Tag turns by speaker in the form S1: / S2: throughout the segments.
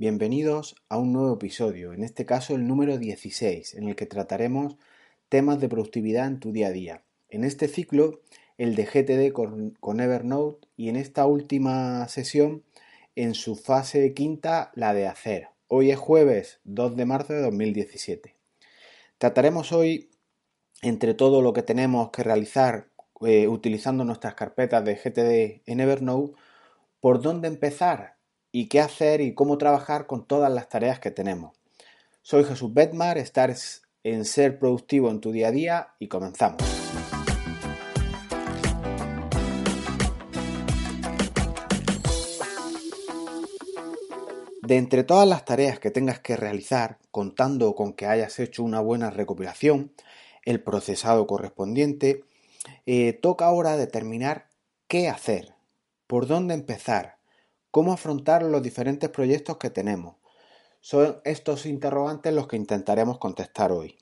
S1: Bienvenidos a un nuevo episodio, en este caso el número 16, en el que trataremos temas de productividad en tu día a día. En este ciclo, el de GTD con, Evernote y en esta última sesión, en su fase quinta, la de hacer. Hoy es jueves 2 de marzo de 2017. Trataremos hoy, entre todo lo que tenemos que realizar eh, utilizando nuestras carpetas de GTD en Evernote, por dónde empezar y qué hacer y cómo trabajar con todas las tareas que tenemos. Soy Jesús Betmar, estás en Ser Productivo en tu día a día y comenzamos. De entre todas las tareas que tengas que realizar, contando con que hayas hecho una buena recopilación, el procesado correspondiente, eh, toca ahora determinar qué hacer, por dónde empezar, cómo afrontar los diferentes proyectos que tenemos. Son estos interrogantes los que intentaremos contestar hoy.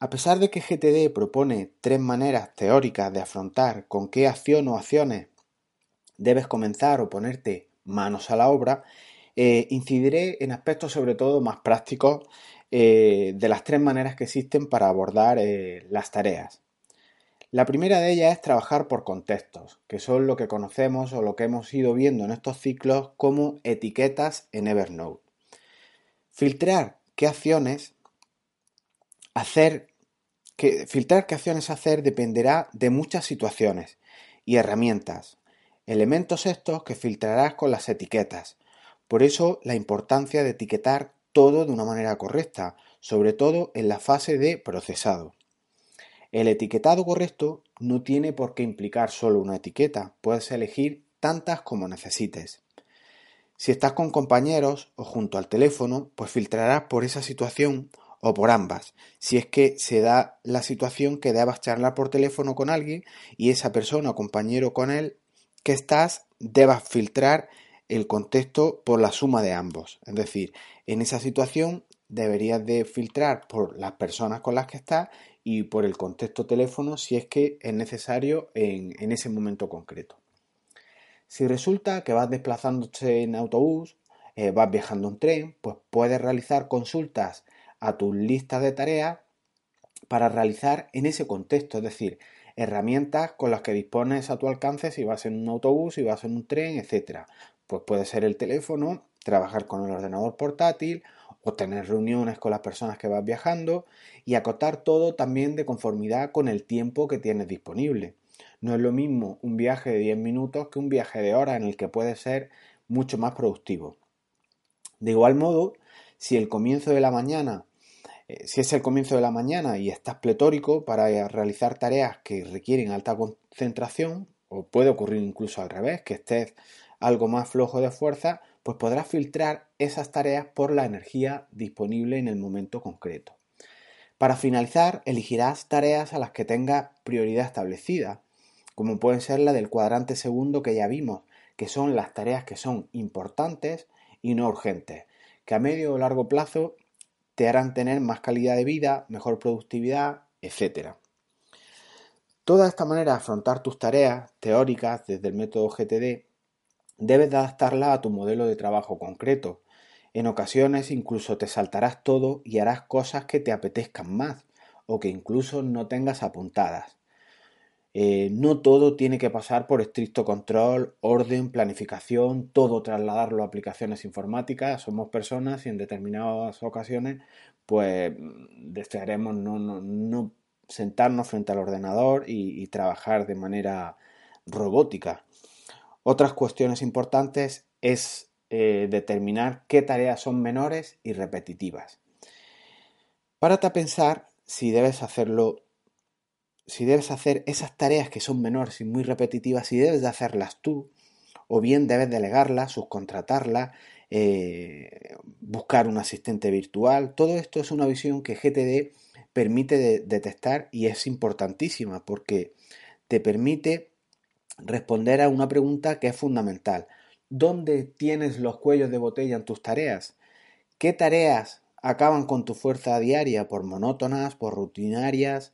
S1: A pesar de que GTD propone tres maneras teóricas de afrontar con qué acción o acciones debes comenzar o ponerte manos a la obra, eh, incidiré en aspectos sobre todo más prácticos eh, de las tres maneras que existen para abordar eh, las tareas. La primera de ellas es trabajar por contextos, que son lo que conocemos o lo que hemos ido viendo en estos ciclos como etiquetas en Evernote. Filtrar qué acciones hacer, filtrar qué acciones hacer dependerá de muchas situaciones y herramientas, elementos estos que filtrarás con las etiquetas. Por eso la importancia de etiquetar todo de una manera correcta, sobre todo en la fase de procesado. El etiquetado correcto no tiene por qué implicar solo una etiqueta, puedes elegir tantas como necesites. Si estás con compañeros o junto al teléfono, pues filtrarás por esa situación o por ambas, si es que se da la situación que debas charlar por teléfono con alguien y esa persona o compañero con él que estás debas filtrar el contexto por la suma de ambos. Es decir, en esa situación deberías de filtrar por las personas con las que estás y por el contexto teléfono si es que es necesario en, ese momento concreto. Si resulta que vas desplazándote en autobús, eh, vas viajando en tren, pues puedes realizar consultas a tus listas de tareas para realizar en ese contexto, es decir, herramientas con las que dispones a tu alcance si vas en un autobús, si vas en un tren, etc. Pues puede ser el teléfono, trabajar con el ordenador portátil tener reuniones con las personas que vas viajando y acotar todo también de conformidad con el tiempo que tienes disponible. No es lo mismo un viaje de 10 minutos que un viaje de hora en el que puede ser mucho más productivo. De igual modo, si el comienzo de la mañana, eh, si es el comienzo de la mañana y estás pletórico para realizar tareas que requieren alta concentración, o puede ocurrir incluso al revés, que estés algo más flojo de fuerza, pues podrás filtrar esas tareas por la energía disponible en el momento concreto. Para finalizar, elegirás tareas a las que tengas prioridad establecida, como puede ser la del cuadrante segundo que ya vimos, que son las tareas que son importantes y no urgentes, que a medio o largo plazo te harán tener más calidad de vida, mejor productividad, etc. Toda esta manera de afrontar tus tareas teóricas desde el método GTD Debes de adaptarla a tu modelo de trabajo concreto. En ocasiones incluso te saltarás todo y harás cosas que te apetezcan más o que incluso no tengas apuntadas. Eh, no todo tiene que pasar por estricto control, orden, planificación, todo trasladarlo a aplicaciones informáticas. Somos personas y en determinadas ocasiones pues desearemos no, no, sentarnos frente al ordenador y trabajar de manera robótica. Otras cuestiones importantes es eh, determinar qué tareas son menores y repetitivas. Párate a pensar si debes hacerlo, si debes hacer esas tareas que son menores y muy repetitivas, si debes de hacerlas tú, o bien debes delegarlas, subcontratarlas, eh, buscar un asistente virtual. Todo esto es una visión que GTD permite detectar y es importantísima porque te permite responder a una pregunta que es fundamental. ¿Dónde tienes los cuellos de botella en tus tareas? ¿Qué tareas acaban con tu fuerza diaria por monótonas, por rutinarias?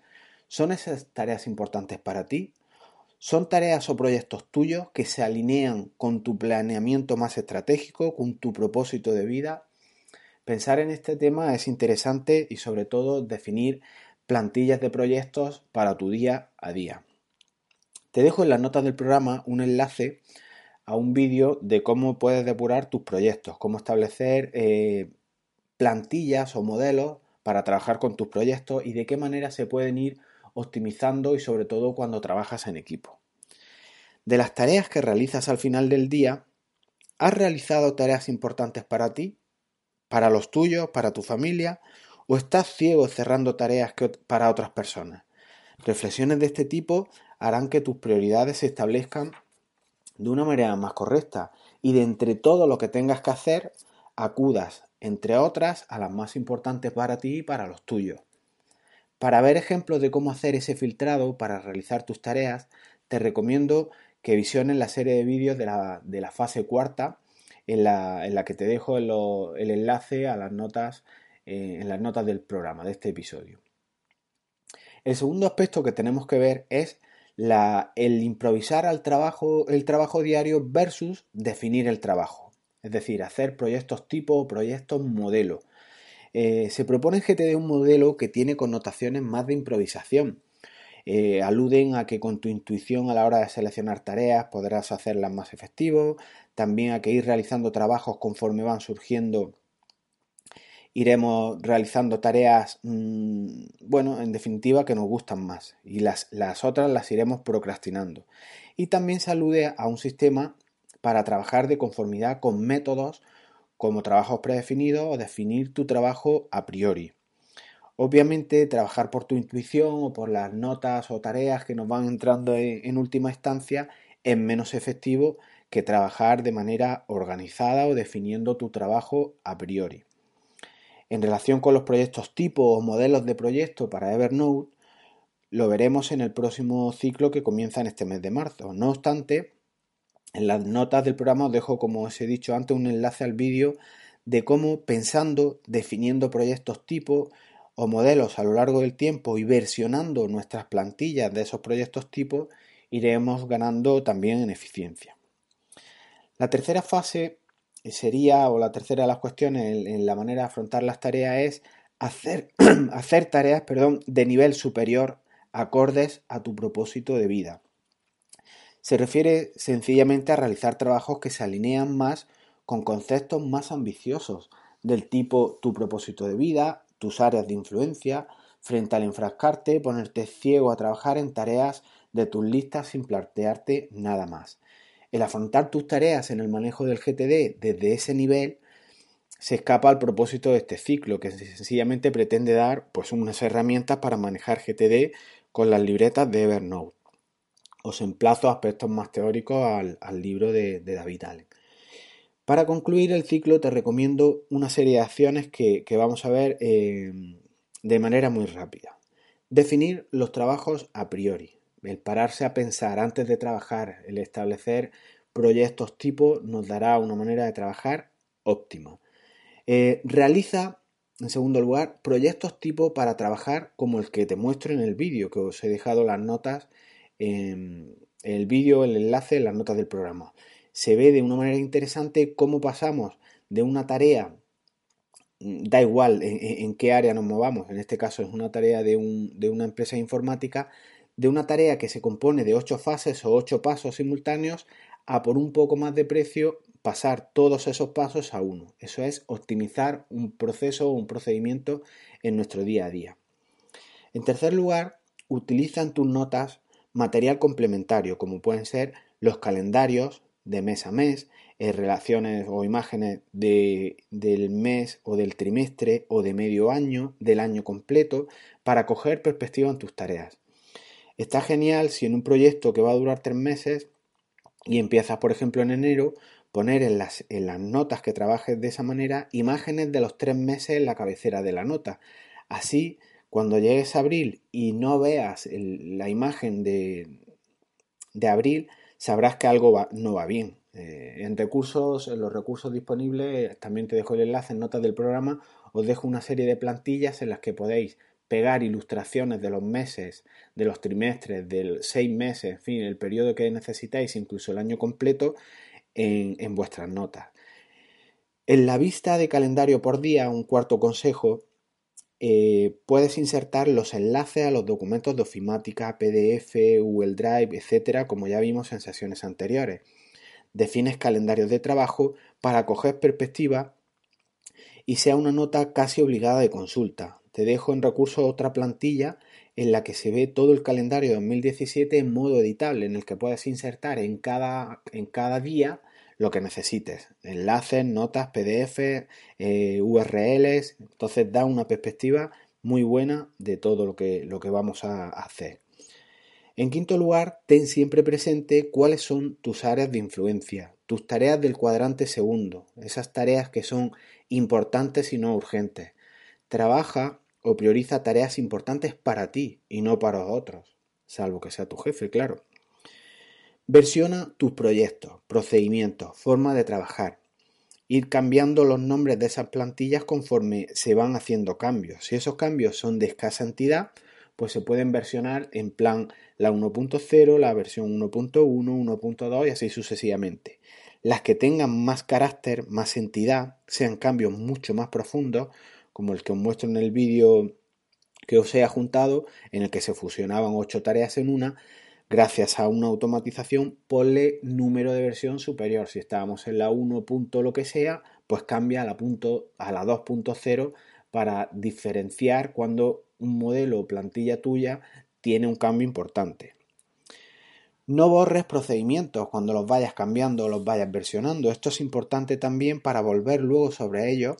S1: ¿Son esas tareas importantes para ti? Son tareas o proyectos tuyos que se alinean con tu planeamiento más estratégico, con tu propósito de vida. Pensar en este tema es interesante y sobre todo definir plantillas de proyectos para tu día a día. Te dejo en las notas del programa un enlace a un vídeo de cómo puedes depurar tus proyectos, cómo establecer eh, plantillas o modelos para trabajar con tus proyectos y de qué manera se pueden ir optimizando y sobre todo cuando trabajas en equipo. De las tareas que realizas al final del día, ¿has realizado tareas importantes para ti, para los tuyos, para tu familia o estás ciego cerrando tareas para otras personas? Reflexiones de este tipo harán que tus prioridades se establezcan de una manera más correcta y de entre todo lo que tengas que hacer, acudas, entre otras, a las más importantes para ti y para los tuyos. Para ver ejemplos de cómo hacer ese filtrado para realizar tus tareas, te recomiendo que visiones la serie de vídeos de la, fase cuarta, en la, que te dejo el enlace a las notas, eh, en las notas del programa, de este episodio. El segundo aspecto que tenemos que ver es el improvisar al trabajo, el trabajo diario versus definir el trabajo. Es decir, hacer proyectos tipo o proyectos modelo. Eh, se propone en GTD un modelo que tiene connotaciones más de improvisación. Eh, aluden a que con tu intuición a la hora de seleccionar tareas podrás hacerlas más efectivo, también a que ir realizando trabajos conforme van surgiendo iremos realizando tareas, mm, bueno, en definitiva, que nos gustan más y las, las otras las iremos procrastinando. Y también se alude a un sistema para trabajar de conformidad con métodos como trabajos predefinidos o definir tu trabajo a priori. Obviamente, trabajar por tu intuición o por las notas o tareas que nos van entrando en última instancia es menos efectivo que trabajar de manera organizada o definiendo tu trabajo a priori. En relación con los proyectos tipo o modelos de proyecto para Evernote, lo veremos en el próximo ciclo que comienza en este mes de marzo. No obstante, en las notas del programa os dejo, como os he dicho antes, un enlace al vídeo de cómo pensando, definiendo proyectos tipo o modelos a lo largo del tiempo y versionando nuestras plantillas de esos proyectos tipo, iremos ganando también en eficiencia. La tercera fase sería, o la tercera de las cuestiones en, la manera de afrontar las tareas es hacer, hacer tareas perdón, de nivel superior acordes a tu propósito de vida. Se refiere sencillamente a realizar trabajos que se alinean más con conceptos más ambiciosos, del tipo tu propósito de vida, tus áreas de influencia, frente al enfrascarte, ponerte ciego a trabajar en tareas de tus listas sin plantearte nada más. El afrontar tus tareas en el manejo del GTD desde ese nivel se escapa al propósito de este ciclo, que sencillamente pretende dar pues, unas herramientas para manejar GTD con las libretas de Evernote. Os emplazo a aspectos más teóricos al, libro de, David Allen. Para concluir el ciclo te recomiendo una serie de acciones que, vamos a ver eh, de manera muy rápida. Definir los trabajos a priori el pararse a pensar antes de trabajar, el establecer proyectos tipo nos dará una manera de trabajar óptima. Eh, realiza, en segundo lugar, proyectos tipo para trabajar como el que te muestro en el vídeo, que os he dejado las notas, en el vídeo, el enlace, las notas del programa. Se ve de una manera interesante cómo pasamos de una tarea, mm, da igual en, qué área nos movamos, en este caso es una tarea de, de una empresa informática, de una tarea que se compone de ocho fases o ocho pasos simultáneos a por un poco más de precio pasar todos esos pasos a uno. Eso es optimizar un proceso o un procedimiento en nuestro día a día. En tercer lugar, utiliza en tus notas material complementario, como pueden ser los calendarios de mes a mes, eh, relaciones o imágenes de, del mes o del trimestre o de medio año, del año completo, para coger perspectiva en tus tareas. Está genial si en un proyecto que va a durar tres meses y empiezas, por ejemplo, en enero, poner en las, en las notas que trabajes de esa manera imágenes de los tres meses en la cabecera de la nota. Así, cuando llegues a abril y no veas la imagen de, de, abril, sabrás que algo no va bien. Eh, en recursos, en los recursos disponibles, también te dejo el enlace en notas del programa, os dejo una serie de plantillas en las que podéis pegar ilustraciones de los meses, de los trimestres, del seis meses, en fin, el periodo que necesitáis, incluso el año completo, en, vuestras notas. En la vista de calendario por día, un cuarto consejo, eh, puedes insertar los enlaces a los documentos de ofimática, PDF, Google Drive, etcétera, como ya vimos en sesiones anteriores. Defines calendarios de trabajo para coger perspectiva y sea una nota casi obligada de consulta. Te dejo en recurso otra plantilla en la que se ve todo el calendario de 2017 en modo editable, en el que puedes insertar en cada, en cada día lo que necesites. Enlaces, notas, PDF, eh, URLs. Entonces da una perspectiva muy buena de todo lo que, lo que vamos a hacer. En quinto lugar, ten siempre presente cuáles son tus áreas de influencia, tus tareas del cuadrante segundo, esas tareas que son importantes y no urgentes. Trabaja o prioriza tareas importantes para ti y no para otros, salvo que sea tu jefe, claro. Versiona tus proyectos, procedimientos, forma de trabajar. Ir cambiando los nombres de esas plantillas conforme se van haciendo cambios. Si esos cambios son de escasa entidad, pues se pueden versionar en plan la 1.0, la versión 1.1, 1.2 y así sucesivamente. Las que tengan más carácter, más entidad, sean cambios mucho más profundos, como el que os muestro en el vídeo que os he juntado, en el que se fusionaban ocho tareas en una, gracias a una automatización, ponle número de versión superior. Si estábamos en la 1. lo que sea, pues cambia a la, punto, a la 2.0 para diferenciar cuando un modelo o plantilla tuya tiene un cambio importante. No borres procedimientos cuando los vayas cambiando o los vayas versionando. Esto es importante también para volver luego sobre ellos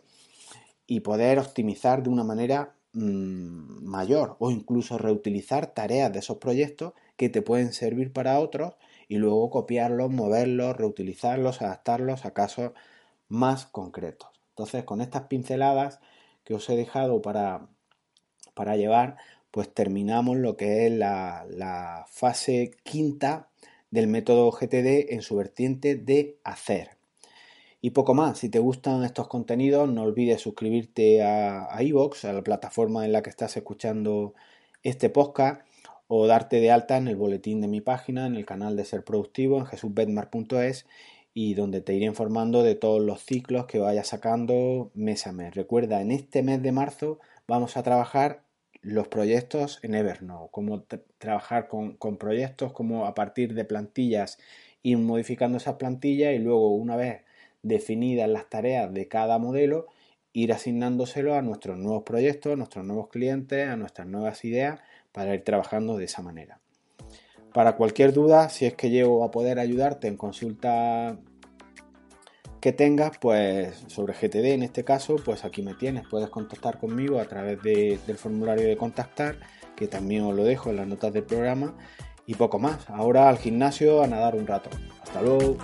S1: y poder optimizar de una manera mm, mayor o incluso reutilizar tareas de esos proyectos que te pueden servir para otros y luego copiarlos, moverlos, reutilizarlos, adaptarlos a casos más concretos. Entonces, con estas pinceladas que os he dejado para, para llevar, pues terminamos lo que es la, la fase quinta del método GTD en su vertiente de hacer. Y poco más, si te gustan estos contenidos, no olvides suscribirte a a, a la plataforma en la que estás escuchando este podcast, o darte de alta en el boletín de mi página, en el canal de Ser Productivo, en jesusbetmar.es, y donde te iré informando de todos los ciclos que vaya sacando mes a mes. Recuerda, en este mes de marzo vamos a trabajar los proyectos en Evernote, cómo trabajar con, con proyectos, cómo a partir de plantillas ir modificando esas plantillas y luego una vez definidas las tareas de cada modelo, ir asignándoselo a nuestros nuevos proyectos, a nuestros nuevos clientes, a nuestras nuevas ideas, para ir trabajando de esa manera. Para cualquier duda, si es que llego a poder ayudarte en consulta que tengas, pues sobre GTD en este caso, pues aquí me tienes. Puedes contactar conmigo a través del formulario de contactar, que también os lo dejo en las notas del programa. Y poco más. Ahora al gimnasio a nadar un rato. Hasta luego.